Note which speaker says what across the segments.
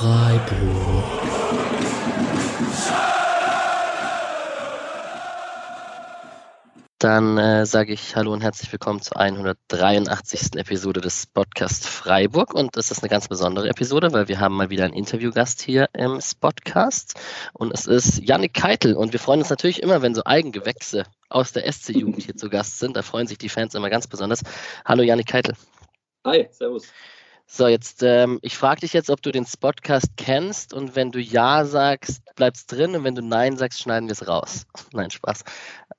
Speaker 1: Freiburg. Dann äh, sage ich Hallo und herzlich willkommen zur 183. Episode des Podcast Freiburg. Und das ist eine ganz besondere Episode, weil wir haben mal wieder einen Interviewgast hier im Spotcast. Und es ist Yannick Keitel. Und wir freuen uns natürlich immer, wenn so Eigengewächse aus der SC-Jugend hier zu Gast sind. Da freuen sich die Fans immer ganz besonders. Hallo Yannick Keitel.
Speaker 2: Hi, servus.
Speaker 1: So, jetzt, ähm, ich frage dich jetzt, ob du den Spotcast kennst und wenn du Ja sagst, bleibt's drin und wenn du Nein sagst, schneiden wir es raus. Nein, Spaß.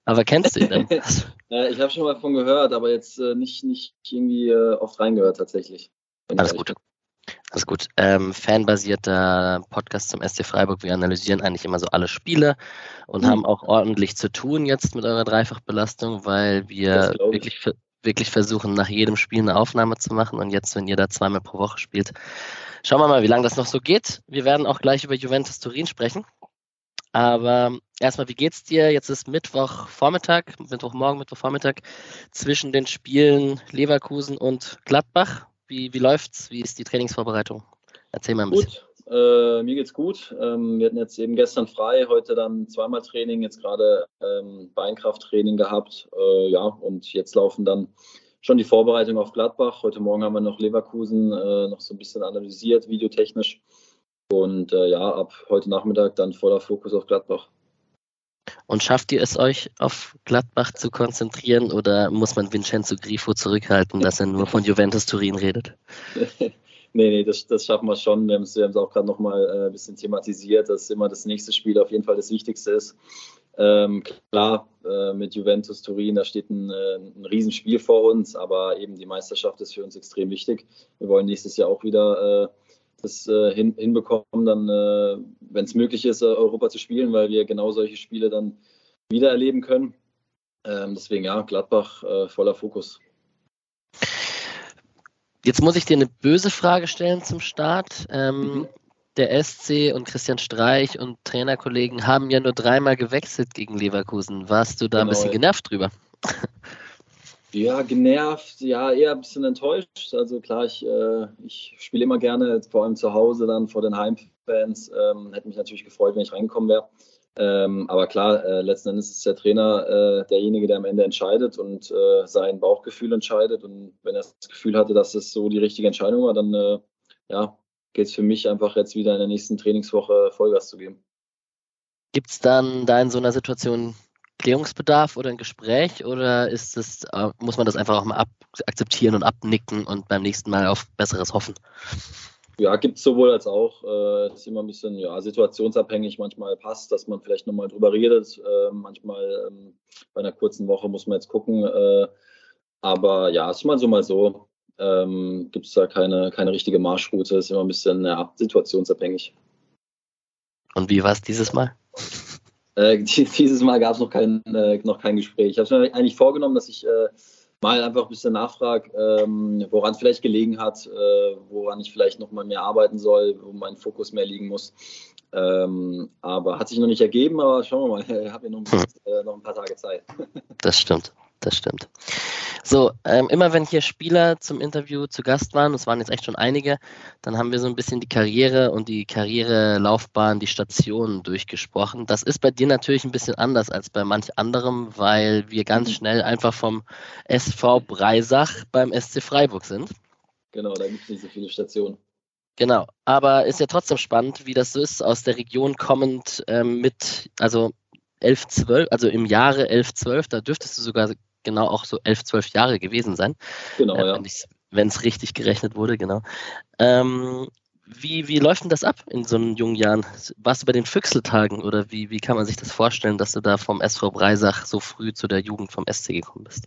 Speaker 1: Aber kennst du ihn denn?
Speaker 2: ich habe schon mal davon gehört, aber jetzt äh, nicht, nicht irgendwie äh, oft reingehört tatsächlich.
Speaker 1: Alles gut. Alles gut. Ähm, fanbasierter Podcast zum SC Freiburg. Wir analysieren eigentlich immer so alle Spiele und mhm. haben auch ordentlich zu tun jetzt mit eurer Dreifachbelastung, weil wir wirklich wirklich versuchen, nach jedem Spiel eine Aufnahme zu machen. Und jetzt, wenn ihr da zweimal pro Woche spielt, schauen wir mal, wie lange das noch so geht. Wir werden auch gleich über Juventus Turin sprechen. Aber erstmal, wie geht's dir? Jetzt ist Mittwochvormittag, Mittwochmorgen, Mittwochvormittag zwischen den Spielen Leverkusen und Gladbach. Wie, wie läuft's? Wie ist die Trainingsvorbereitung? Erzähl mal ein bisschen.
Speaker 2: Gut. Äh, mir geht's gut. Ähm, wir hatten jetzt eben gestern frei, heute dann zweimal Training, jetzt gerade ähm, Beinkrafttraining gehabt. Äh, ja, und jetzt laufen dann schon die Vorbereitungen auf Gladbach. Heute Morgen haben wir noch Leverkusen äh, noch so ein bisschen analysiert, videotechnisch. Und äh, ja, ab heute Nachmittag dann voller Fokus auf Gladbach.
Speaker 1: Und schafft ihr es euch auf Gladbach zu konzentrieren oder muss man Vincenzo Grifo zurückhalten, dass er nur von Juventus Turin redet?
Speaker 2: Nee, nee, das, das schaffen wir schon. Wir haben es, auch gerade noch mal äh, ein bisschen thematisiert, dass immer das nächste Spiel auf jeden Fall das Wichtigste ist. Ähm, klar, äh, mit Juventus Turin, da steht ein, äh, ein Riesenspiel vor uns, aber eben die Meisterschaft ist für uns extrem wichtig. Wir wollen nächstes Jahr auch wieder äh, das äh, hin, hinbekommen, dann, äh, wenn es möglich ist, Europa zu spielen, weil wir genau solche Spiele dann wieder erleben können. Ähm, deswegen ja, Gladbach voller Fokus.
Speaker 1: Jetzt muss ich dir eine böse Frage stellen zum Start. Ähm, mhm. Der SC und Christian Streich und Trainerkollegen haben ja nur dreimal gewechselt gegen Leverkusen. Warst du da genau, ein bisschen genervt drüber?
Speaker 2: Ja, genervt, ja, eher ein bisschen enttäuscht. Also klar, ich, äh, ich spiele immer gerne, vor allem zu Hause dann vor den Heimfans. Ähm, hätte mich natürlich gefreut, wenn ich reingekommen wäre. Ähm, aber klar, äh, letzten Endes ist der Trainer äh, derjenige, der am Ende entscheidet und äh, sein Bauchgefühl entscheidet. Und wenn er das Gefühl hatte, dass es so die richtige Entscheidung war, dann äh, ja, geht es für mich einfach jetzt wieder in der nächsten Trainingswoche Vollgas zu geben.
Speaker 1: Gibt es dann da in so einer Situation Klärungsbedarf oder ein Gespräch oder ist das, äh, muss man das einfach auch mal akzeptieren und abnicken und beim nächsten Mal auf Besseres hoffen?
Speaker 2: Ja, gibt es sowohl als auch. Äh, ist immer ein bisschen ja, situationsabhängig. Manchmal passt, dass man vielleicht nochmal drüber redet. Äh, manchmal ähm, bei einer kurzen Woche muss man jetzt gucken. Äh, aber ja, ist mal so, mal so. Ähm, gibt es da keine, keine richtige Marschroute. Ist immer ein bisschen ja, situationsabhängig.
Speaker 1: Und wie war es dieses Mal?
Speaker 2: Äh, dieses Mal gab es noch kein, äh, noch kein Gespräch. Ich habe mir eigentlich vorgenommen, dass ich äh, mal einfach ein bisschen nachfrage, ähm, woran es vielleicht gelegen hat, äh, woran ich vielleicht noch mal mehr arbeiten soll, wo mein Fokus mehr liegen muss. Ähm, aber hat sich noch nicht ergeben, aber schauen wir mal. Ich habe ja äh, noch ein paar Tage Zeit.
Speaker 1: Das stimmt das stimmt. So, ähm, immer wenn hier Spieler zum Interview zu Gast waren, das waren jetzt echt schon einige, dann haben wir so ein bisschen die Karriere und die Karrierelaufbahn, die Stationen durchgesprochen. Das ist bei dir natürlich ein bisschen anders als bei manch anderem, weil wir ganz mhm. schnell einfach vom SV Breisach beim SC Freiburg sind.
Speaker 2: Genau, da gibt es nicht so viele Stationen.
Speaker 1: Genau, aber ist ja trotzdem spannend, wie das so ist, aus der Region kommend ähm, mit, also 11, 12, also im Jahre 11, 12, da dürftest du sogar genau auch so elf, zwölf Jahre gewesen sein.
Speaker 2: Genau, äh,
Speaker 1: ja. Wenn es richtig gerechnet wurde, genau. Ähm, wie, wie läuft denn das ab in so jungen Jahren? Warst du bei den Füchseltagen oder wie, wie kann man sich das vorstellen, dass du da vom SV Breisach so früh zu der Jugend vom SC gekommen bist?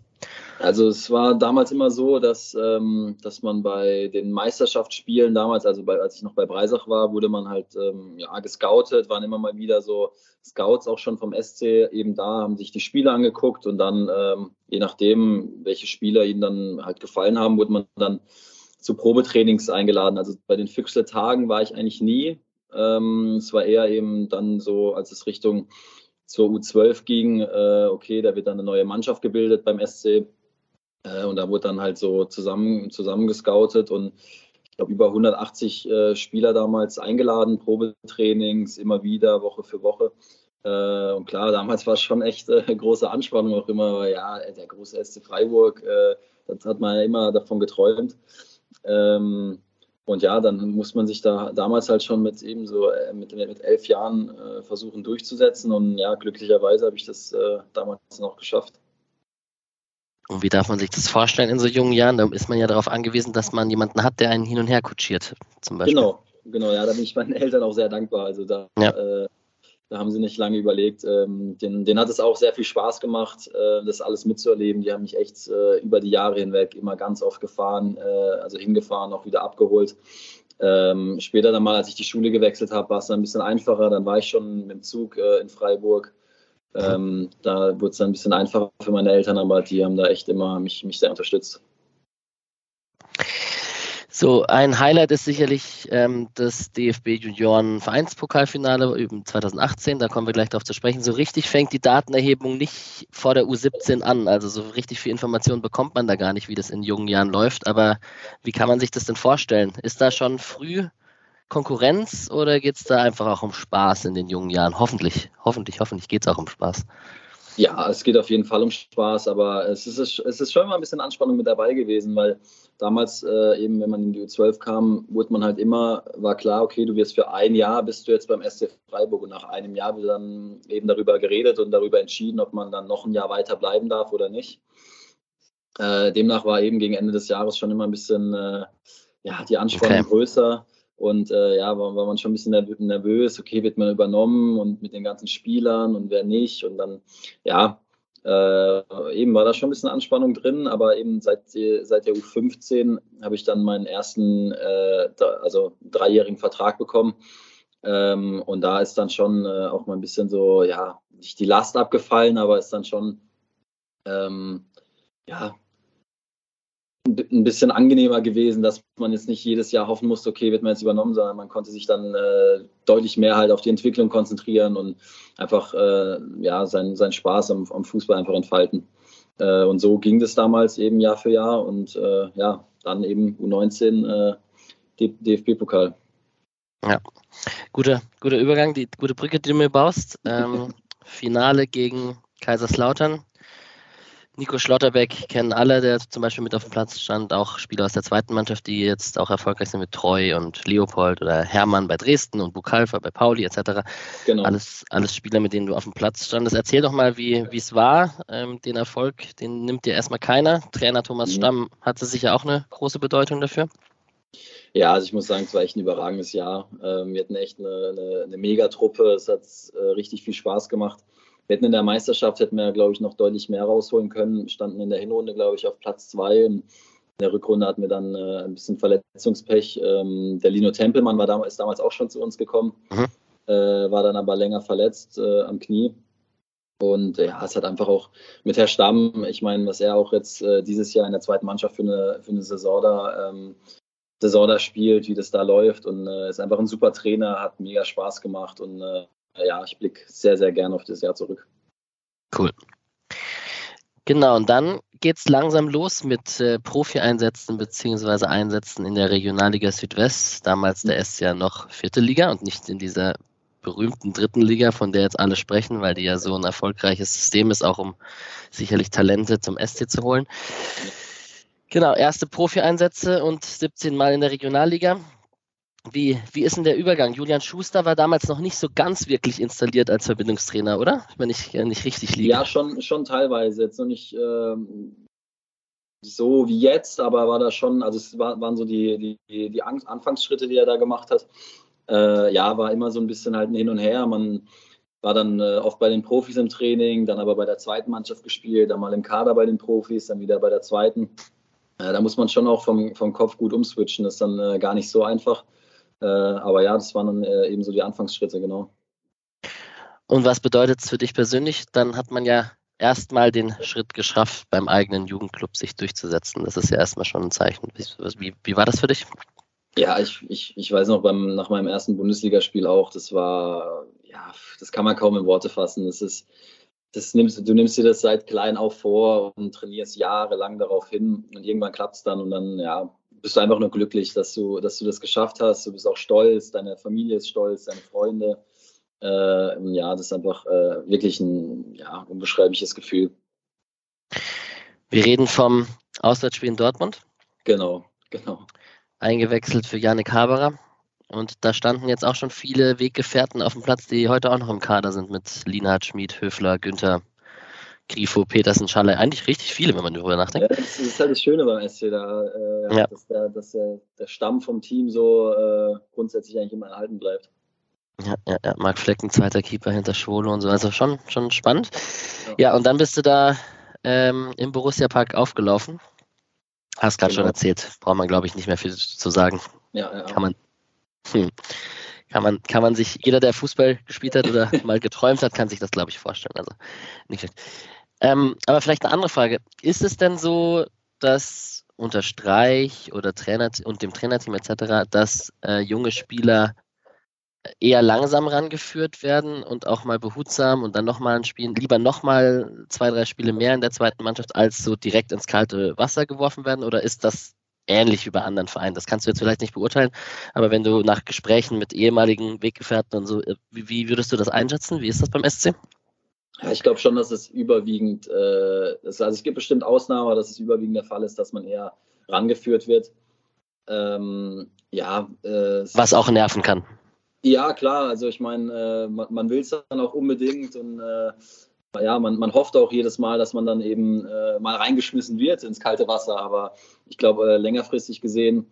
Speaker 2: Also es war damals immer so, dass, ähm, dass man bei den Meisterschaftsspielen damals, also bei, als ich noch bei Breisach war, wurde man halt ähm, ja, gescoutet, waren immer mal wieder so Scouts auch schon vom SC eben da, haben sich die Spiele angeguckt und dann, ähm, je nachdem, welche Spieler ihnen dann halt gefallen haben, wurde man dann zu Probetrainings eingeladen. Also bei den Füchsler Tagen war ich eigentlich nie. Ähm, es war eher eben dann so, als es Richtung zur U12 ging, äh, okay, da wird dann eine neue Mannschaft gebildet beim SC. Äh, und da wurde dann halt so zusammen, zusammen gescoutet. Und ich glaube, über 180 äh, Spieler damals eingeladen, Probetrainings, immer wieder, Woche für Woche. Äh, und klar, damals war es schon echt äh, große Anspannung auch immer, ja, der große SC Freiburg, äh, das hat man ja immer davon geträumt. Ähm, und ja, dann muss man sich da damals halt schon mit eben so äh, mit, mit elf Jahren äh, versuchen durchzusetzen. Und ja, glücklicherweise habe ich das äh, damals noch geschafft.
Speaker 1: Und wie darf man sich das vorstellen in so jungen Jahren? Da ist man ja darauf angewiesen, dass man jemanden hat, der einen hin und her kutschiert, zum Beispiel.
Speaker 2: Genau, genau, ja, da bin ich meinen Eltern auch sehr dankbar. Also da ja. äh, da haben sie nicht lange überlegt. Ähm, den, den hat es auch sehr viel Spaß gemacht, äh, das alles mitzuerleben. Die haben mich echt äh, über die Jahre hinweg immer ganz oft gefahren, äh, also hingefahren, auch wieder abgeholt. Ähm, später dann mal, als ich die Schule gewechselt habe, war es dann ein bisschen einfacher. Dann war ich schon mit dem Zug äh, in Freiburg. Ähm, da wurde es dann ein bisschen einfacher für meine Eltern, aber die haben da echt immer mich, mich sehr unterstützt.
Speaker 1: So, ein Highlight ist sicherlich ähm, das DFB Junioren Vereinspokalfinale eben 2018. Da kommen wir gleich darauf zu sprechen. So richtig fängt die Datenerhebung nicht vor der U17 an. Also so richtig viel Information bekommt man da gar nicht, wie das in jungen Jahren läuft. Aber wie kann man sich das denn vorstellen? Ist da schon früh Konkurrenz oder geht es da einfach auch um Spaß in den jungen Jahren? Hoffentlich, hoffentlich, hoffentlich geht es auch um Spaß.
Speaker 2: Ja, es geht auf jeden Fall um Spaß, aber es ist, es ist schon mal ein bisschen Anspannung mit dabei gewesen, weil damals äh, eben, wenn man in die U12 kam, wurde man halt immer, war klar, okay, du wirst für ein Jahr, bist du jetzt beim SC Freiburg und nach einem Jahr wird dann eben darüber geredet und darüber entschieden, ob man dann noch ein Jahr weiter bleiben darf oder nicht. Äh, demnach war eben gegen Ende des Jahres schon immer ein bisschen äh, ja, die Anspannung okay. größer. Und äh, ja, war, war, man schon ein bisschen nervös, okay, wird man übernommen und mit den ganzen Spielern und wer nicht. Und dann, ja, äh, eben war da schon ein bisschen Anspannung drin, aber eben seit, seit der U15 habe ich dann meinen ersten, äh, also dreijährigen Vertrag bekommen. Ähm, und da ist dann schon äh, auch mal ein bisschen so, ja, nicht die Last abgefallen, aber ist dann schon, ähm, ja, ein bisschen angenehmer gewesen, dass man jetzt nicht jedes Jahr hoffen musste, okay, wird man jetzt übernommen, sondern man konnte sich dann äh, deutlich mehr halt auf die Entwicklung konzentrieren und einfach äh, ja, seinen sein Spaß am, am, Fußball einfach entfalten. Äh, und so ging das damals eben Jahr für Jahr und äh, ja, dann eben U19 äh, DFB-Pokal.
Speaker 1: Ja, guter, guter Übergang, die gute Brücke, die du mir baust. Ähm, Finale gegen Kaiserslautern. Nico Schlotterbeck kennen alle, der zum Beispiel mit auf dem Platz stand, auch Spieler aus der zweiten Mannschaft, die jetzt auch erfolgreich sind mit Treu und Leopold oder Hermann bei Dresden und Bukalfa bei Pauli etc. Genau. Alles, alles Spieler, mit denen du auf dem Platz standest. Erzähl doch mal, wie es war. Ähm, den Erfolg, den nimmt dir erstmal keiner. Trainer Thomas mhm. Stamm hatte sicher auch eine große Bedeutung dafür.
Speaker 2: Ja, also ich muss sagen, es war echt ein überragendes Jahr. Ähm, wir hatten echt eine, eine, eine Megatruppe. Es hat äh, richtig viel Spaß gemacht. Wir hätten in der Meisterschaft, hätten wir, glaube ich, noch deutlich mehr rausholen können. Standen in der Hinrunde, glaube ich, auf Platz zwei. In der Rückrunde hatten wir dann äh, ein bisschen Verletzungspech. Ähm, der Lino Tempelmann war damals, ist damals auch schon zu uns gekommen, mhm. äh, war dann aber länger verletzt äh, am Knie. Und ja, es hat einfach auch mit Herr Stamm, ich meine, was er auch jetzt äh, dieses Jahr in der zweiten Mannschaft für eine, für eine Saison da ähm, Saison da spielt, wie das da läuft. Und äh, ist einfach ein super Trainer, hat mega Spaß gemacht und äh, ja, ich blicke sehr, sehr gerne auf das Jahr zurück.
Speaker 1: Cool. Genau, und dann geht es langsam los mit äh, Profi-Einsätzen bzw. Einsätzen in der Regionalliga Südwest. Damals der ist ja noch vierte Liga und nicht in dieser berühmten dritten Liga, von der jetzt alle sprechen, weil die ja so ein erfolgreiches System ist, auch um sicherlich Talente zum SC zu holen. Genau, erste Profi-Einsätze und 17 Mal in der Regionalliga. Wie, wie ist denn der Übergang? Julian Schuster war damals noch nicht so ganz wirklich installiert als Verbindungstrainer, oder? Wenn ich nicht richtig liege.
Speaker 2: Ja, schon, schon teilweise. Jetzt noch nicht ähm, so wie jetzt, aber war da schon, also es war, waren so die, die, die Anfangsschritte, die er da gemacht hat. Äh, ja, war immer so ein bisschen halt ein Hin und Her. Man war dann äh, oft bei den Profis im Training, dann aber bei der zweiten Mannschaft gespielt, dann mal im Kader bei den Profis, dann wieder bei der zweiten. Äh, da muss man schon auch vom, vom Kopf gut umswitchen. Das ist dann äh, gar nicht so einfach. Äh, aber ja, das waren dann äh, eben so die Anfangsschritte, genau.
Speaker 1: Und was bedeutet es für dich persönlich? Dann hat man ja erstmal den Schritt geschafft, beim eigenen Jugendclub sich durchzusetzen. Das ist ja erstmal schon ein Zeichen. Wie, wie war das für dich?
Speaker 2: Ja, ich, ich, ich weiß noch beim, nach meinem ersten Bundesligaspiel auch, das war, ja, das kann man kaum in Worte fassen. Das ist, das nimmst, du nimmst dir das seit klein auf vor und trainierst jahrelang darauf hin und irgendwann klappt es dann und dann, ja, bist du einfach nur glücklich, dass du, dass du das geschafft hast. Du bist auch stolz, deine Familie ist stolz, deine Freunde. Äh, ja, das ist einfach äh, wirklich ein ja, unbeschreibliches Gefühl.
Speaker 1: Wir reden vom Auswärtsspiel in Dortmund.
Speaker 2: Genau, genau.
Speaker 1: Eingewechselt für Janik Haberer. Und da standen jetzt auch schon viele Weggefährten auf dem Platz, die heute auch noch im Kader sind mit Linhard, Schmid, Höfler, Günther, Grifo, Petersen, Schalle. Eigentlich richtig viele, wenn man darüber nachdenkt.
Speaker 2: Ja, das ist halt das Schöne beim SC, da, äh, ja. dass, der, dass der, der, Stamm vom Team so äh, grundsätzlich eigentlich immer erhalten bleibt.
Speaker 1: Ja, ja, ja, Marc Flecken, zweiter Keeper hinter Schwolo und so. Also schon, schon spannend. Ja, ja und dann bist du da ähm, im Borussia Park aufgelaufen. Hast gerade genau. schon erzählt. Braucht man, glaube ich, nicht mehr viel zu sagen.
Speaker 2: Ja, ja.
Speaker 1: Kann man, hm, kann man, kann man sich, jeder, der Fußball gespielt hat oder mal geträumt hat, kann sich das, glaube ich, vorstellen. Also nicht schlecht. Ähm, aber vielleicht eine andere Frage. Ist es denn so, dass unter Streich oder Trainer und dem Trainerteam etc., dass äh, junge Spieler eher langsam rangeführt werden und auch mal behutsam und dann nochmal ein Spiel, lieber nochmal zwei, drei Spiele mehr in der zweiten Mannschaft, als so direkt ins kalte Wasser geworfen werden? Oder ist das ähnlich wie bei anderen Vereinen? Das kannst du jetzt vielleicht nicht beurteilen, aber wenn du nach Gesprächen mit ehemaligen Weggefährten und so, äh, wie, wie würdest du das einschätzen? Wie ist das beim SC?
Speaker 2: Ja, ich glaube schon, dass es überwiegend, äh, das, also es gibt bestimmt Ausnahmen, aber dass es überwiegend der Fall ist, dass man eher rangeführt wird. Ähm, ja.
Speaker 1: Äh, Was auch nerven kann.
Speaker 2: Ja, klar. Also ich meine, äh, man, man will es dann auch unbedingt und äh, ja, man, man hofft auch jedes Mal, dass man dann eben äh, mal reingeschmissen wird ins kalte Wasser. Aber ich glaube, äh, längerfristig gesehen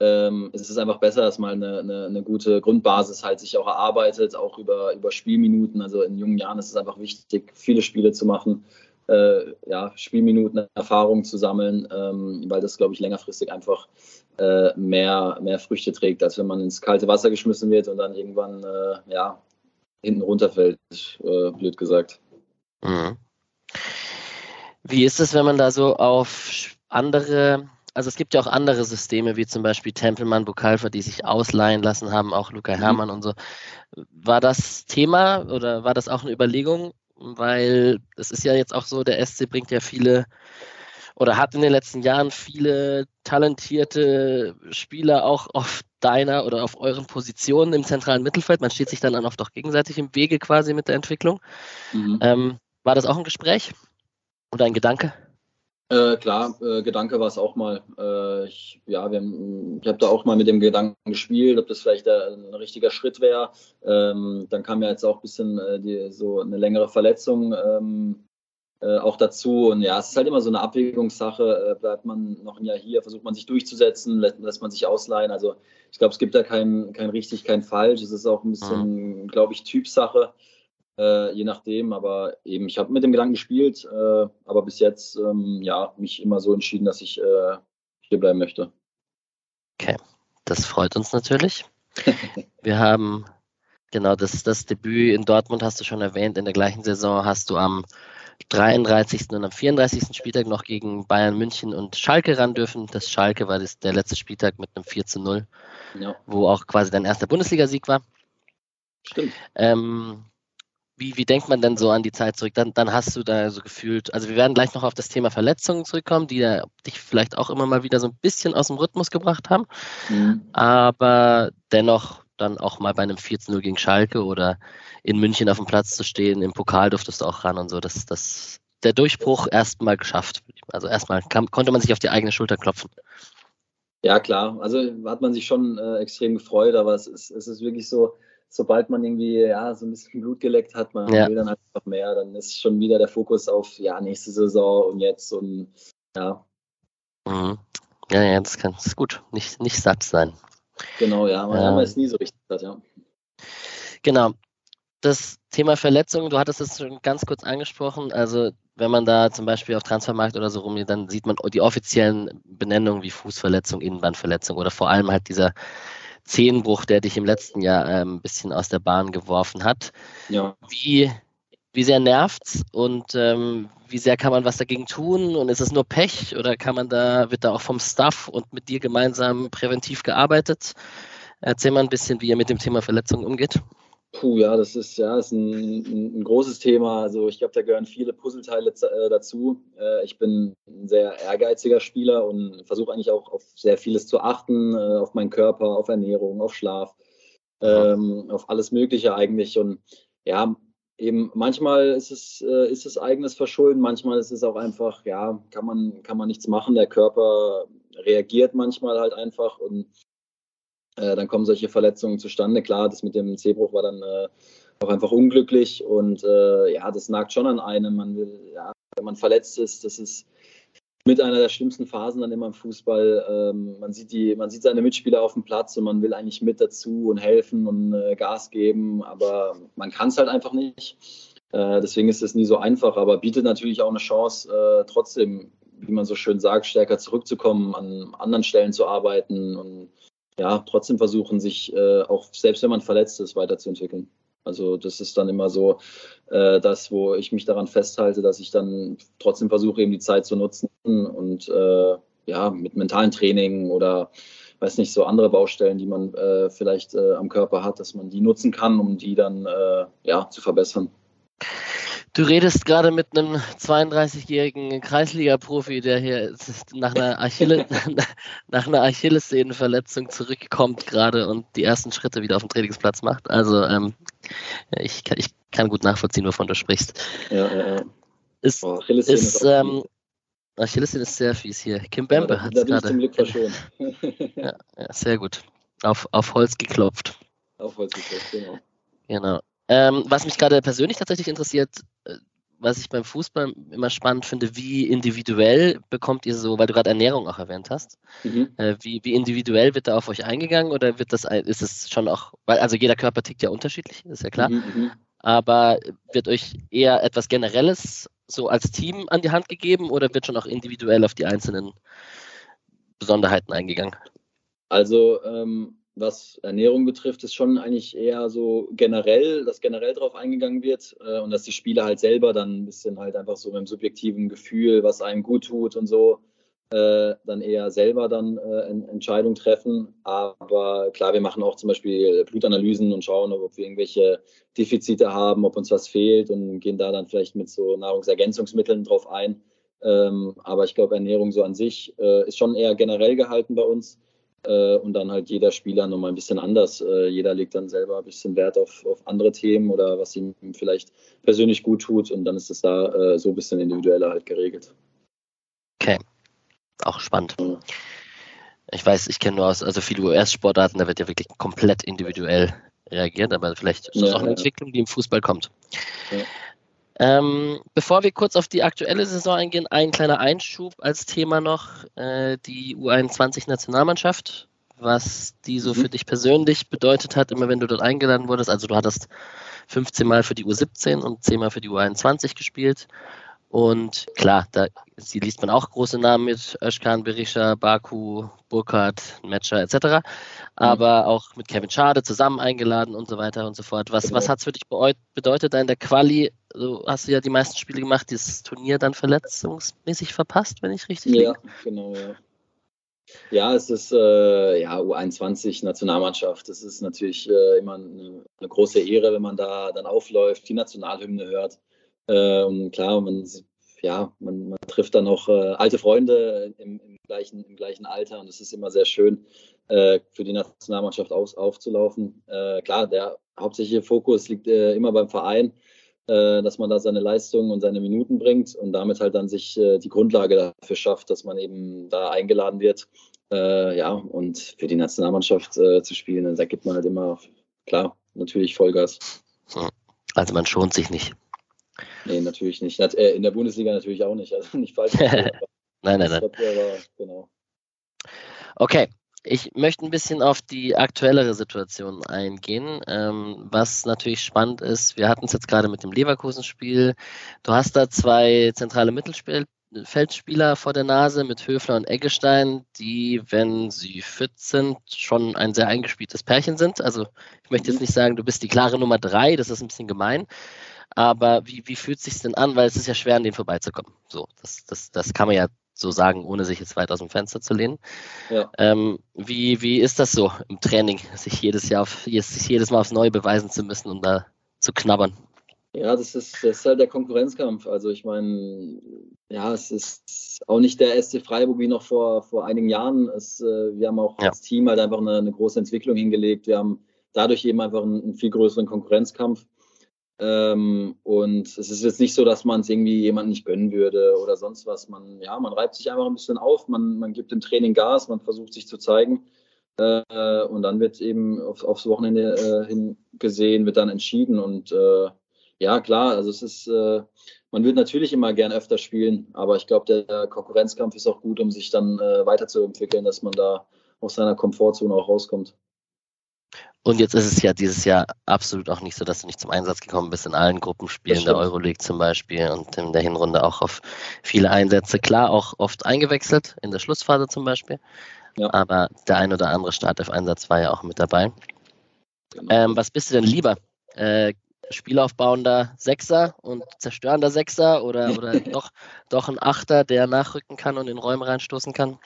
Speaker 2: ähm, es ist einfach besser, dass man eine, eine, eine, gute Grundbasis halt sich auch erarbeitet, auch über, über Spielminuten. Also in jungen Jahren ist es einfach wichtig, viele Spiele zu machen, äh, ja, Spielminuten, Erfahrung zu sammeln, ähm, weil das, glaube ich, längerfristig einfach äh, mehr, mehr Früchte trägt, als wenn man ins kalte Wasser geschmissen wird und dann irgendwann äh, ja, hinten runterfällt, äh, blöd gesagt. Mhm.
Speaker 1: Wie ist es, wenn man da so auf andere, also es gibt ja auch andere Systeme, wie zum Beispiel Tempelmann, Bukalfa, die sich ausleihen lassen haben, auch Luca. Hermann mhm. und so. War das Thema oder war das auch eine Überlegung? Weil es ist ja jetzt auch so, der SC bringt ja viele oder hat in den letzten Jahren viele talentierte Spieler auch auf deiner oder auf euren Positionen im zentralen Mittelfeld. Man steht sich dann oft auch gegenseitig im Wege quasi mit der Entwicklung. Mhm. Ähm, war das auch ein Gespräch oder ein Gedanke?
Speaker 2: Äh, klar, äh, Gedanke war es auch mal. Äh, ich ja, ich habe da auch mal mit dem Gedanken gespielt, ob das vielleicht ein richtiger Schritt wäre. Ähm, dann kam ja jetzt auch ein bisschen äh, die, so eine längere Verletzung ähm, äh, auch dazu. Und ja, es ist halt immer so eine Abwägungssache. Äh, bleibt man noch ein Jahr hier, versucht man sich durchzusetzen, lässt, lässt man sich ausleihen. Also ich glaube, es gibt da kein, kein richtig, kein falsch. Es ist auch ein bisschen, mhm. glaube ich, Typsache. Äh, je nachdem, aber eben, ich habe mit dem Gedanken gespielt, äh, aber bis jetzt, ähm, ja, mich immer so entschieden, dass ich äh, hier bleiben möchte.
Speaker 1: Okay, das freut uns natürlich. Wir haben genau das, das Debüt in Dortmund, hast du schon erwähnt, in der gleichen Saison hast du am 33. und am 34. Spieltag noch gegen Bayern München und Schalke ran dürfen. Das Schalke war das, der letzte Spieltag mit einem 4 zu 0, ja. wo auch quasi dein erster Bundesligasieg war.
Speaker 2: Stimmt.
Speaker 1: Ähm, wie, wie denkt man denn so an die Zeit zurück? Dann, dann hast du da so gefühlt, also wir werden gleich noch auf das Thema Verletzungen zurückkommen, die da dich vielleicht auch immer mal wieder so ein bisschen aus dem Rhythmus gebracht haben. Mhm. Aber dennoch dann auch mal bei einem 14-0 gegen Schalke oder in München auf dem Platz zu stehen, im Pokal durftest du auch ran und so. Das, das, der Durchbruch erstmal geschafft. Also erstmal konnte man sich auf die eigene Schulter klopfen.
Speaker 2: Ja, klar. Also hat man sich schon äh, extrem gefreut, aber es ist, es ist wirklich so, sobald man irgendwie ja, so ein bisschen Blut geleckt hat, man ja. will dann einfach mehr, dann ist schon wieder der Fokus auf ja, nächste Saison und jetzt und ja.
Speaker 1: Mhm. Ja, ja, das, kann, das ist gut. Nicht, nicht satt sein.
Speaker 2: Genau, ja. Man ähm, ist nie so richtig satt, ja.
Speaker 1: Genau. Das Thema Verletzungen, du hattest es schon ganz kurz angesprochen. Also, wenn man da zum Beispiel auf Transfermarkt oder so rumgeht, dann sieht man die offiziellen Benennungen wie Fußverletzung, Innenbandverletzung oder vor allem halt dieser Zehenbruch, der dich im letzten Jahr ähm, ein bisschen aus der Bahn geworfen hat. Ja. Wie, wie sehr nervt's und ähm, wie sehr kann man was dagegen tun? Und ist es nur Pech oder kann man da, wird da auch vom Staff und mit dir gemeinsam präventiv gearbeitet? Erzähl mal ein bisschen, wie ihr mit dem Thema Verletzungen umgeht.
Speaker 2: Puh, ja, das ist ja ist ein, ein, ein großes Thema. Also ich glaube, da gehören viele Puzzleteile äh, dazu. Äh, ich bin ein sehr ehrgeiziger Spieler und versuche eigentlich auch auf sehr vieles zu achten, äh, auf meinen Körper, auf Ernährung, auf Schlaf, ähm, auf alles Mögliche eigentlich. Und ja, eben manchmal ist es, äh, ist es eigenes Verschulden, manchmal ist es auch einfach, ja, kann man, kann man nichts machen. Der Körper reagiert manchmal halt einfach und äh, dann kommen solche Verletzungen zustande. Klar, das mit dem Zehbruch war dann äh, auch einfach unglücklich und äh, ja, das nagt schon an einem. Man will, ja, wenn man verletzt ist, das ist mit einer der schlimmsten Phasen dann immer im Fußball. Ähm, man, sieht die, man sieht seine Mitspieler auf dem Platz und man will eigentlich mit dazu und helfen und äh, Gas geben, aber man kann es halt einfach nicht. Äh, deswegen ist es nie so einfach, aber bietet natürlich auch eine Chance, äh, trotzdem, wie man so schön sagt, stärker zurückzukommen, an anderen Stellen zu arbeiten und ja, trotzdem versuchen, sich äh, auch selbst wenn man verletzt ist, weiterzuentwickeln. Also das ist dann immer so äh, das, wo ich mich daran festhalte, dass ich dann trotzdem versuche, eben die Zeit zu nutzen und äh, ja, mit mentalen Training oder weiß nicht, so andere Baustellen, die man äh, vielleicht äh, am Körper hat, dass man die nutzen kann, um die dann äh, ja, zu verbessern.
Speaker 1: Du redest gerade mit einem 32-jährigen Kreisliga-Profi, der hier nach einer, Achille, nach einer Achillessehnenverletzung zurückkommt gerade und die ersten Schritte wieder auf dem Trainingsplatz macht. Also ähm, ich, kann, ich kann gut nachvollziehen, wovon du sprichst. Ja, ja, ja. Ist, oh, Achillessehne ist, ist ähm, Achillessehne ist sehr fies hier. Kim Bembe ja, hat es gerade. Zum Glück verschont. ja, ja, sehr gut. Auf, auf Holz geklopft. Auf Holz geklopft, genau. Genau. Ähm, was mich gerade persönlich tatsächlich interessiert, äh, was ich beim Fußball immer spannend finde, wie individuell bekommt ihr so, weil du gerade Ernährung auch erwähnt hast, mhm. äh, wie, wie individuell wird da auf euch eingegangen oder wird das, ist es schon auch, weil also jeder Körper tickt ja unterschiedlich, ist ja klar, mhm, mhm. aber wird euch eher etwas Generelles so als Team an die Hand gegeben oder wird schon auch individuell auf die einzelnen Besonderheiten eingegangen?
Speaker 2: Also ähm, was Ernährung betrifft, ist schon eigentlich eher so generell, dass generell darauf eingegangen wird äh, und dass die Spieler halt selber dann ein bisschen halt einfach so mit dem subjektiven Gefühl, was einem gut tut und so, äh, dann eher selber dann äh, Entscheidungen treffen. Aber klar, wir machen auch zum Beispiel Blutanalysen und schauen, ob wir irgendwelche Defizite haben, ob uns was fehlt und gehen da dann vielleicht mit so Nahrungsergänzungsmitteln drauf ein. Ähm, aber ich glaube, Ernährung so an sich äh, ist schon eher generell gehalten bei uns und dann halt jeder Spieler nochmal ein bisschen anders. Äh, jeder legt dann selber ein bisschen Wert auf, auf andere Themen oder was ihm vielleicht persönlich gut tut und dann ist es da äh, so ein bisschen individueller halt geregelt.
Speaker 1: Okay, auch spannend. Ja. Ich weiß, ich kenne nur aus, also viele US-Sportarten, da wird ja wirklich komplett individuell reagiert, aber vielleicht ist das ja, auch eine ja. Entwicklung, die im Fußball kommt. Ähm, bevor wir kurz auf die aktuelle Saison eingehen, ein kleiner Einschub als Thema noch, äh, die U21-Nationalmannschaft, was die so mhm. für dich persönlich bedeutet hat, immer wenn du dort eingeladen wurdest. Also du hattest 15 Mal für die U17 und 10 Mal für die U21 gespielt. Und klar, da liest man auch große Namen mit Özkan, Berisha, Baku, Burkhardt, Metscher etc. Mhm. Aber mhm. auch mit Kevin Schade zusammen eingeladen und so weiter und so fort. Was, genau. was hat es für dich bedeutet da in der Quali? So hast du ja die meisten Spiele gemacht, dieses Turnier dann verletzungsmäßig verpasst, wenn ich richtig
Speaker 2: Ja, liege. genau, ja. Ja, es ist äh, ja U21 Nationalmannschaft. Das ist natürlich äh, immer eine, eine, große Ehre, wenn man da dann aufläuft, die Nationalhymne hört. Äh, und klar, man, ja, man, man trifft dann auch äh, alte Freunde im, im, gleichen, im gleichen Alter und es ist immer sehr schön, äh, für die Nationalmannschaft auf, aufzulaufen. Äh, klar, der hauptsächliche Fokus liegt äh, immer beim Verein, äh, dass man da seine Leistungen und seine Minuten bringt und damit halt dann sich die Grundlage dafür schafft, dass man eben da eingeladen wird. ja, und für die Nationalmannschaft zu spielen, da gibt man halt immer, klar, natürlich Vollgas.
Speaker 1: Also man schont sich nicht.
Speaker 2: Nee, natürlich nicht. Äh, in der Bundesliga natürlich auch nicht. Also nicht falsch. nein,
Speaker 1: nein, nein. Aber, genau. Okay, ich möchte ein bisschen auf die aktuellere Situation eingehen, ähm, was natürlich spannend ist. Wir hatten es jetzt gerade mit dem Leverkusen-Spiel. Du hast da zwei zentrale Mittelfeldspieler vor der Nase mit Höfler und Eggestein, die, wenn sie fit sind, schon ein sehr eingespieltes Pärchen sind. Also ich möchte jetzt mhm. nicht sagen, du bist die klare Nummer drei, das ist ein bisschen gemein. Aber wie, wie fühlt es sich denn an? Weil es ist ja schwer, an denen vorbeizukommen. So, das, das, das kann man ja so sagen, ohne sich jetzt weit aus dem Fenster zu lehnen.
Speaker 2: Ja.
Speaker 1: Ähm, wie, wie ist das so im Training, sich jedes Jahr auf, sich jedes Mal aufs Neue beweisen zu müssen, um da zu knabbern?
Speaker 2: Ja, das ist, das ist halt der Konkurrenzkampf. Also ich meine, ja, es ist auch nicht der SC Freiburg wie noch vor, vor einigen Jahren. Es, äh, wir haben auch ja. als Team halt einfach eine, eine, große Entwicklung hingelegt. Wir haben dadurch eben einfach einen, einen viel größeren Konkurrenzkampf. Ähm, und es ist jetzt nicht so, dass man es irgendwie jemandem nicht gönnen würde oder sonst was. Man, ja, man reibt sich einfach ein bisschen auf, man, man gibt im Training Gas, man versucht sich zu zeigen. Äh, und dann wird eben auf, aufs Wochenende äh, hingesehen, wird dann entschieden. Und äh, ja, klar, also es ist, äh, man wird natürlich immer gern öfter spielen, aber ich glaube, der Konkurrenzkampf ist auch gut, um sich dann äh, weiterzuentwickeln, dass man da aus seiner Komfortzone auch rauskommt.
Speaker 1: Und jetzt ist es ja dieses Jahr absolut auch nicht so, dass du nicht zum Einsatz gekommen bist in allen Gruppenspielen der Euroleague zum Beispiel und in der Hinrunde auch auf viele Einsätze. Klar, auch oft eingewechselt, in der Schlussphase zum Beispiel. Ja. Aber der ein oder andere Startelf-Einsatz war ja auch mit dabei. Genau. Ähm, was bist du denn lieber? Äh, spielaufbauender Sechser und zerstörender Sechser oder, oder doch, doch ein Achter, der nachrücken kann und in Räume reinstoßen kann?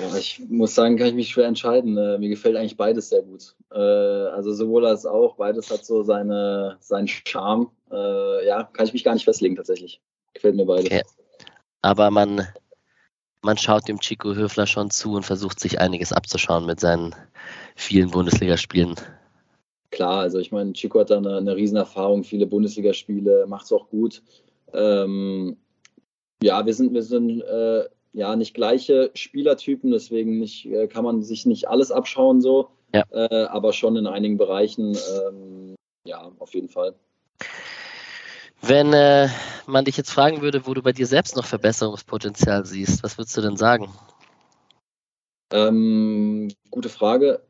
Speaker 2: Ja, ich muss sagen, kann ich mich schwer entscheiden. Äh, mir gefällt eigentlich beides sehr gut. Äh, also sowohl als auch, beides hat so seine, seinen Charme. Äh, ja, kann ich mich gar nicht festlegen tatsächlich. Gefällt mir beides. Okay.
Speaker 1: Aber man, man schaut dem Chico Höfler schon zu und versucht sich einiges abzuschauen mit seinen vielen Bundesligaspielen.
Speaker 2: Klar, also ich meine, Chico hat da eine, eine Riesenerfahrung, viele Bundesligaspiele, macht es auch gut. Ähm, ja, wir sind, wir sind äh, ja nicht gleiche Spielertypen, deswegen nicht, äh, kann man sich nicht alles abschauen so, ja. äh, aber schon in einigen Bereichen, ähm, ja, auf jeden Fall.
Speaker 1: Wenn äh, man dich jetzt fragen würde, wo du bei dir selbst noch Verbesserungspotenzial siehst, was würdest du denn sagen?
Speaker 2: Ähm, gute Frage.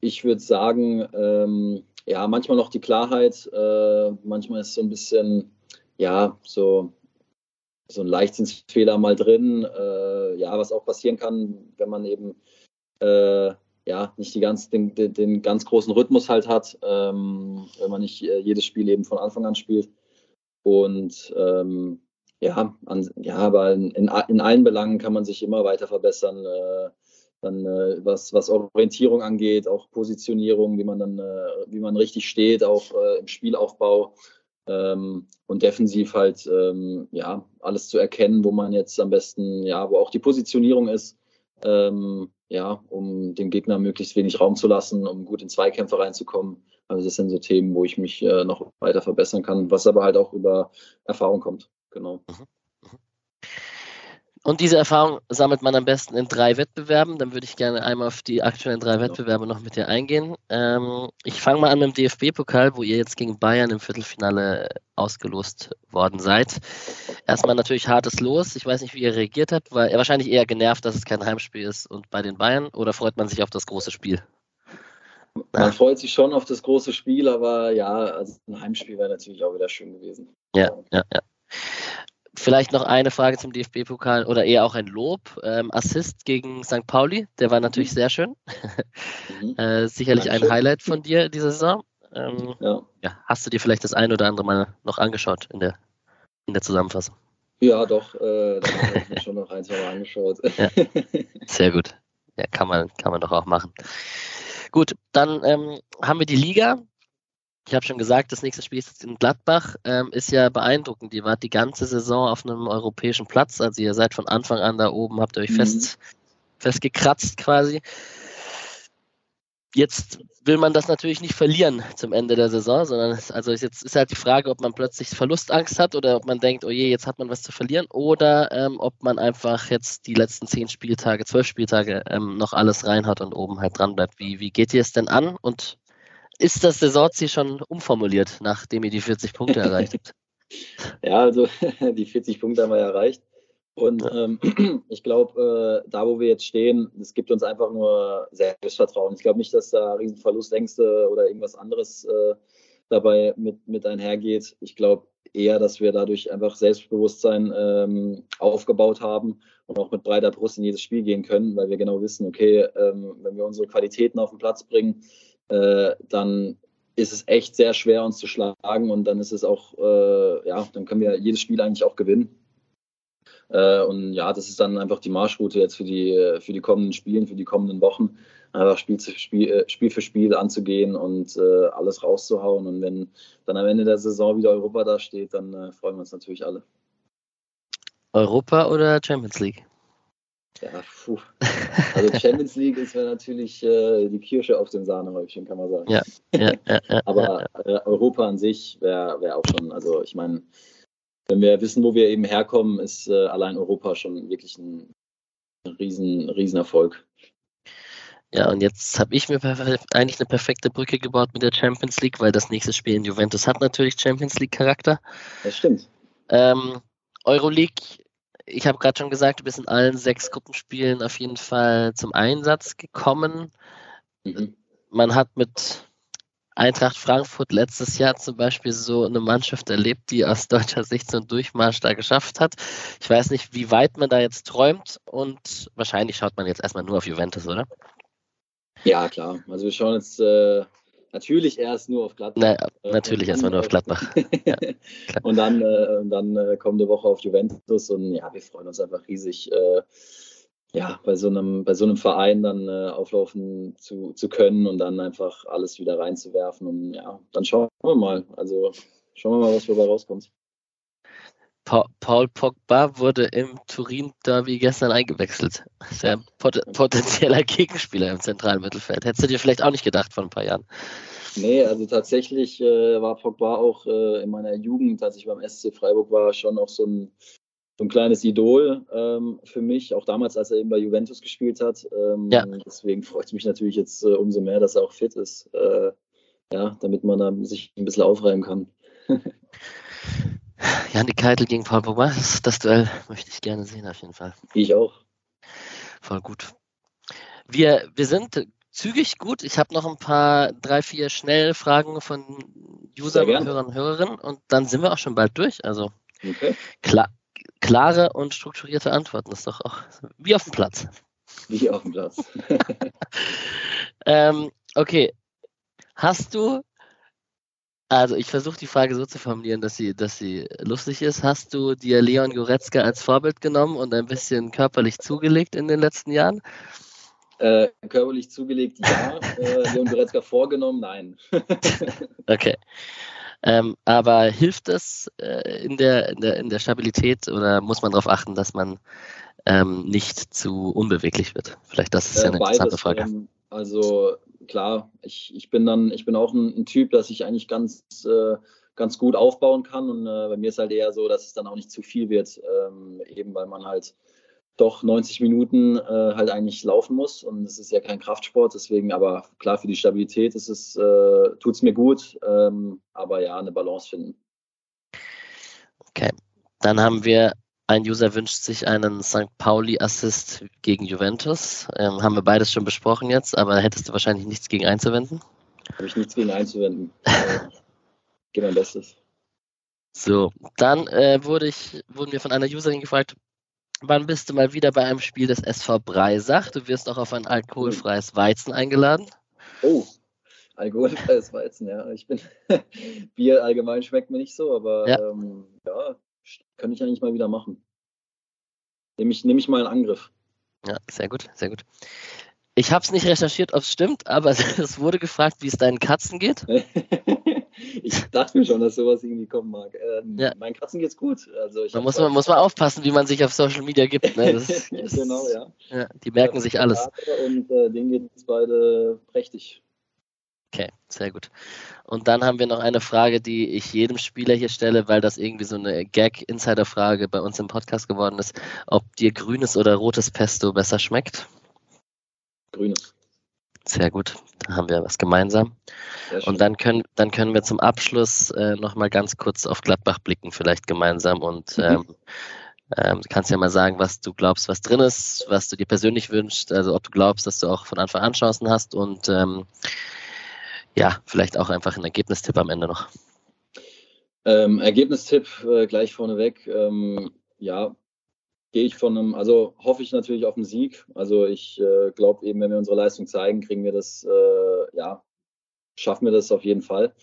Speaker 2: Ich würde sagen, ähm, ja, manchmal noch die Klarheit, äh, manchmal ist so ein bisschen, ja, so so ein Leichtsinnsfehler mal drin. Äh, ja, was auch passieren kann, wenn man eben äh, ja nicht die ganz, den, den, den, ganz großen Rhythmus halt hat, ähm, wenn man nicht äh, jedes Spiel eben von Anfang an spielt. Und ähm, ja, an, ja, aber in, in, allen Belangen kann man sich immer weiter verbessern. Äh, dann äh, was, was Orientierung angeht, auch Positionierung, wie man dann, äh, wie man richtig steht, auch im Spielaufbau. Ähm, und defensiv halt ähm, ja alles zu erkennen, wo man jetzt am besten, ja, wo auch die Positionierung ist, ähm, ja, um dem Gegner möglichst wenig Raum zu lassen, um gut in Zweikämpfe reinzukommen. Also das sind so Themen, wo ich mich äh, noch weiter verbessern kann, was aber halt auch über Erfahrung kommt. Genau. Mhm.
Speaker 1: Und diese Erfahrung sammelt man am besten in drei Wettbewerben. Dann würde ich gerne einmal auf die aktuellen drei Wettbewerbe noch mit dir eingehen. Ähm, ich fange mal an mit dem DFB-Pokal, wo ihr jetzt gegen Bayern im Viertelfinale ausgelost worden seid. Erstmal natürlich hartes Los. Ich weiß nicht, wie ihr reagiert habt. War wahrscheinlich eher genervt, dass es kein Heimspiel ist und bei den Bayern. Oder freut man sich auf das große Spiel?
Speaker 2: Man freut sich schon auf das große Spiel, aber ja, also ein Heimspiel wäre natürlich auch wieder schön gewesen.
Speaker 1: Ja, ja, ja. Vielleicht noch eine Frage zum DFB-Pokal oder eher auch ein Lob. Ähm, Assist gegen St. Pauli, der war natürlich mhm. sehr schön. Mhm. äh, sicherlich Dankeschön. ein Highlight von dir diese Saison. Ähm, ja. ja. Hast du dir vielleicht das ein oder andere Mal noch angeschaut in der, in der Zusammenfassung?
Speaker 2: Ja, doch. Äh, da habe ich mir schon noch ein, zwei Mal angeschaut. Ja.
Speaker 1: Sehr gut. Ja, kann man, kann man doch auch machen. Gut, dann ähm, haben wir die Liga. Ich habe schon gesagt, das nächste Spiel ist in Gladbach. Ähm, ist ja beeindruckend. Ihr wart die ganze Saison auf einem europäischen Platz. Also ihr seid von Anfang an da oben, habt ihr euch mhm. fest, festgekratzt quasi. Jetzt will man das natürlich nicht verlieren zum Ende der Saison, sondern also jetzt ist halt die Frage, ob man plötzlich Verlustangst hat oder ob man denkt, oh je, jetzt hat man was zu verlieren oder ähm, ob man einfach jetzt die letzten zehn Spieltage, zwölf Spieltage ähm, noch alles reinhaut und oben halt dran bleibt. Wie, wie geht ihr es denn an und ist das Saisonziel schon umformuliert, nachdem ihr die 40 Punkte erreicht habt?
Speaker 2: Ja, also die 40 Punkte haben wir erreicht. Und ähm, ich glaube, äh, da wo wir jetzt stehen, es gibt uns einfach nur Selbstvertrauen. Ich glaube nicht, dass da Riesenverlustängste oder irgendwas anderes äh, dabei mit, mit einhergeht. Ich glaube eher, dass wir dadurch einfach Selbstbewusstsein ähm, aufgebaut haben und auch mit breiter Brust in jedes Spiel gehen können, weil wir genau wissen, okay, ähm, wenn wir unsere Qualitäten auf den Platz bringen, äh, dann ist es echt sehr schwer, uns zu schlagen und dann ist es auch, äh, ja, dann können wir jedes Spiel eigentlich auch gewinnen. Äh, und ja, das ist dann einfach die Marschroute jetzt für die, für die kommenden Spiele, für die kommenden Wochen. Einfach Spiel, Spiel, äh, Spiel für Spiel anzugehen und äh, alles rauszuhauen. Und wenn dann am Ende der Saison wieder Europa da steht, dann äh, freuen wir uns natürlich alle.
Speaker 1: Europa oder Champions League?
Speaker 2: Ja, puh. Also Champions League ist natürlich äh, die Kirsche auf dem Sahnehäubchen, kann man sagen.
Speaker 1: Ja, ja, ja, ja
Speaker 2: Aber äh, Europa an sich wäre wär auch schon, also ich meine, wenn wir wissen, wo wir eben herkommen, ist äh, allein Europa schon wirklich ein, ein riesen, riesen Erfolg.
Speaker 1: Ja, und jetzt habe ich mir eigentlich eine perfekte Brücke gebaut mit der Champions League, weil das nächste Spiel in Juventus hat natürlich Champions League Charakter.
Speaker 2: Das stimmt.
Speaker 1: Ähm, Euroleague ich habe gerade schon gesagt, du bist in allen sechs Gruppenspielen auf jeden Fall zum Einsatz gekommen. Mhm. Man hat mit Eintracht Frankfurt letztes Jahr zum Beispiel so eine Mannschaft erlebt, die aus deutscher Sicht so einen Durchmarsch da geschafft hat. Ich weiß nicht, wie weit man da jetzt träumt und wahrscheinlich schaut man jetzt erstmal nur auf Juventus, oder?
Speaker 2: Ja, klar. Also wir schauen jetzt äh, Natürlich erst nur auf Gladbach.
Speaker 1: Na, äh, natürlich erstmal nur auf Gladbach.
Speaker 2: ja, und dann, äh, dann äh, kommende Woche auf Juventus und ja, wir freuen uns einfach riesig, äh, ja, bei so einem, bei so einem Verein dann äh, auflaufen zu, zu können und dann einfach alles wieder reinzuwerfen. Und ja, dann schauen wir mal. Also schauen wir mal, was dabei rauskommt.
Speaker 1: Paul Pogba wurde im Turin-Derby gestern eingewechselt. Sehr pot potenzieller Gegenspieler im zentralen Mittelfeld. Hättest du dir vielleicht auch nicht gedacht vor ein paar Jahren?
Speaker 2: Nee, also tatsächlich äh, war Pogba auch äh, in meiner Jugend, als ich beim SC Freiburg war, schon auch so ein, so ein kleines Idol ähm, für mich, auch damals, als er eben bei Juventus gespielt hat. Ähm, ja. Deswegen freut es mich natürlich jetzt äh, umso mehr, dass er auch fit ist. Äh, ja, damit man sich ein bisschen aufreiben kann.
Speaker 1: Janik Keitel gegen Paul Pogba, das, Duell möchte ich gerne sehen, auf jeden Fall.
Speaker 2: Ich auch.
Speaker 1: Voll gut. Wir, wir sind zügig gut. Ich habe noch ein paar, drei, vier Schnellfragen von Usern Hörern und Hörerinnen und dann sind wir auch schon bald durch. Also okay. klar, klare und strukturierte Antworten ist doch auch wie auf dem Platz.
Speaker 2: Wie auf dem Platz.
Speaker 1: ähm, okay. Hast du also ich versuche die Frage so zu formulieren, dass sie, dass sie lustig ist. Hast du dir Leon Goretzka als Vorbild genommen und ein bisschen körperlich zugelegt in den letzten Jahren?
Speaker 2: Äh, körperlich zugelegt, ja. äh, Leon Goretzka vorgenommen, nein.
Speaker 1: okay. Ähm, aber hilft das äh, in, der, in, der, in der Stabilität oder muss man darauf achten, dass man ähm, nicht zu unbeweglich wird? Vielleicht das ist ja eine äh, interessante Frage. Ähm,
Speaker 2: also klar, ich, ich bin dann, ich bin auch ein, ein Typ, dass ich eigentlich ganz, äh, ganz gut aufbauen kann. Und äh, bei mir ist halt eher so, dass es dann auch nicht zu viel wird, ähm, eben weil man halt doch 90 Minuten äh, halt eigentlich laufen muss. Und es ist ja kein Kraftsport, deswegen, aber klar, für die Stabilität ist es, äh, tut es mir gut, ähm, aber ja, eine Balance finden.
Speaker 1: Okay, dann haben wir ein User wünscht sich einen St. Pauli-Assist gegen Juventus. Ähm, haben wir beides schon besprochen jetzt, aber hättest du wahrscheinlich nichts gegen einzuwenden?
Speaker 2: Habe ich nichts gegen einzuwenden. Geh mein Bestes.
Speaker 1: So, dann äh, wurde ich, wurden wir von einer Userin gefragt, wann bist du mal wieder bei einem Spiel des SV Breisach? Du wirst auch auf ein alkoholfreies Weizen eingeladen.
Speaker 2: Oh, alkoholfreies Weizen, ja. Ich bin Bier allgemein schmeckt mir nicht so, aber ja, ähm, ja kann ich eigentlich mal wieder machen. Nehme ich, nehm ich mal in Angriff.
Speaker 1: Ja, sehr gut, sehr gut. Ich habe es nicht recherchiert, ob es stimmt, aber es wurde gefragt, wie es deinen Katzen geht.
Speaker 2: ich dachte mir schon, dass sowas irgendwie kommen mag. Ähm, ja. Meinen Katzen geht's gut. Also
Speaker 1: man muss, man, muss man aufpassen, wie man sich auf Social Media gibt. Ne? Das,
Speaker 2: das, genau, ja.
Speaker 1: ja. Die merken sich alles.
Speaker 2: Und äh, denen geht es beide prächtig.
Speaker 1: Okay, sehr gut. Und dann haben wir noch eine Frage, die ich jedem Spieler hier stelle, weil das irgendwie so eine Gag-Insider-Frage bei uns im Podcast geworden ist, ob dir grünes oder rotes Pesto besser schmeckt.
Speaker 2: Grünes.
Speaker 1: Sehr gut, da haben wir was gemeinsam. Und dann können, dann können wir zum Abschluss äh, nochmal ganz kurz auf Gladbach blicken, vielleicht gemeinsam. Und mhm. ähm, ähm, du kannst ja mal sagen, was du glaubst, was drin ist, was du dir persönlich wünschst, also ob du glaubst, dass du auch von Anfang an Chancen hast und ähm, ja, vielleicht auch einfach ein Ergebnistipp am Ende noch.
Speaker 2: Ähm, Ergebnistipp äh, gleich vorneweg. Ähm, ja, gehe ich von einem, also hoffe ich natürlich auf einen Sieg. Also ich äh, glaube eben, wenn wir unsere Leistung zeigen, kriegen wir das, äh, ja, schaffen wir das auf jeden Fall.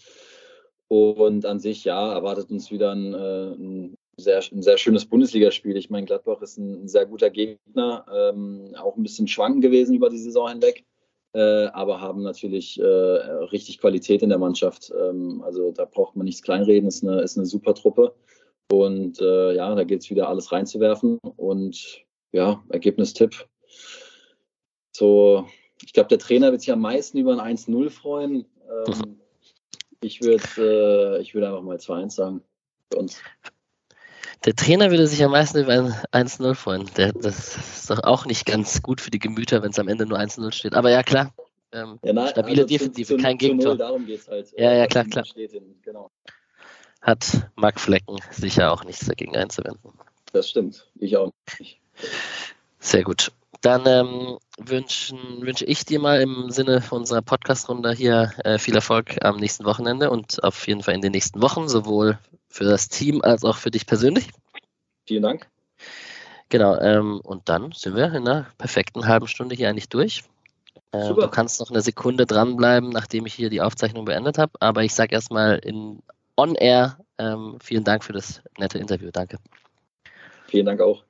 Speaker 2: Und an sich, ja, erwartet uns wieder ein, äh, ein sehr, ein sehr schönes Bundesligaspiel. Ich meine, Gladbach ist ein, sehr guter Gegner, ähm, auch ein bisschen schwanken gewesen über die Saison hinweg, äh, aber haben natürlich äh, richtig Qualität in der Mannschaft. Ähm, also da braucht man nichts kleinreden, ist eine, ist eine super Truppe. Und äh, ja, da geht es wieder alles reinzuwerfen. Und ja, Ergebnistipp. So, ich glaube, der Trainer wird sich am meisten über ein 1-0 freuen. Ähm, ich würde äh, ich würd einfach mal 2-1 sagen für uns.
Speaker 1: Der Trainer würde sich am meisten über ein 1-0 freuen. Der, das ist doch auch nicht ganz gut für die Gemüter, wenn es am Ende nur 1-0 steht. Aber ja, klar. Ähm, ja, nein, stabile also Defensive, zu, kein Gegentor.
Speaker 2: Darum geht es halt.
Speaker 1: Ja, ja, klar, klar. In, genau. Hat Marc Flecken sicher auch nichts dagegen einzuwenden.
Speaker 2: Das stimmt. Ich auch nicht.
Speaker 1: Sehr gut. Dann ähm, wünschen, wünsche ich dir mal im Sinne unserer Podcast-Runde hier äh, viel Erfolg am nächsten Wochenende und auf jeden Fall in den nächsten Wochen, sowohl für das Team als auch für dich persönlich.
Speaker 2: Vielen Dank.
Speaker 1: Genau, ähm, und dann sind wir in einer perfekten halben Stunde hier eigentlich durch. Äh, du kannst noch eine Sekunde dranbleiben, nachdem ich hier die Aufzeichnung beendet habe, aber ich sage erstmal in On Air ähm, vielen Dank für das nette Interview. Danke.
Speaker 2: Vielen Dank auch.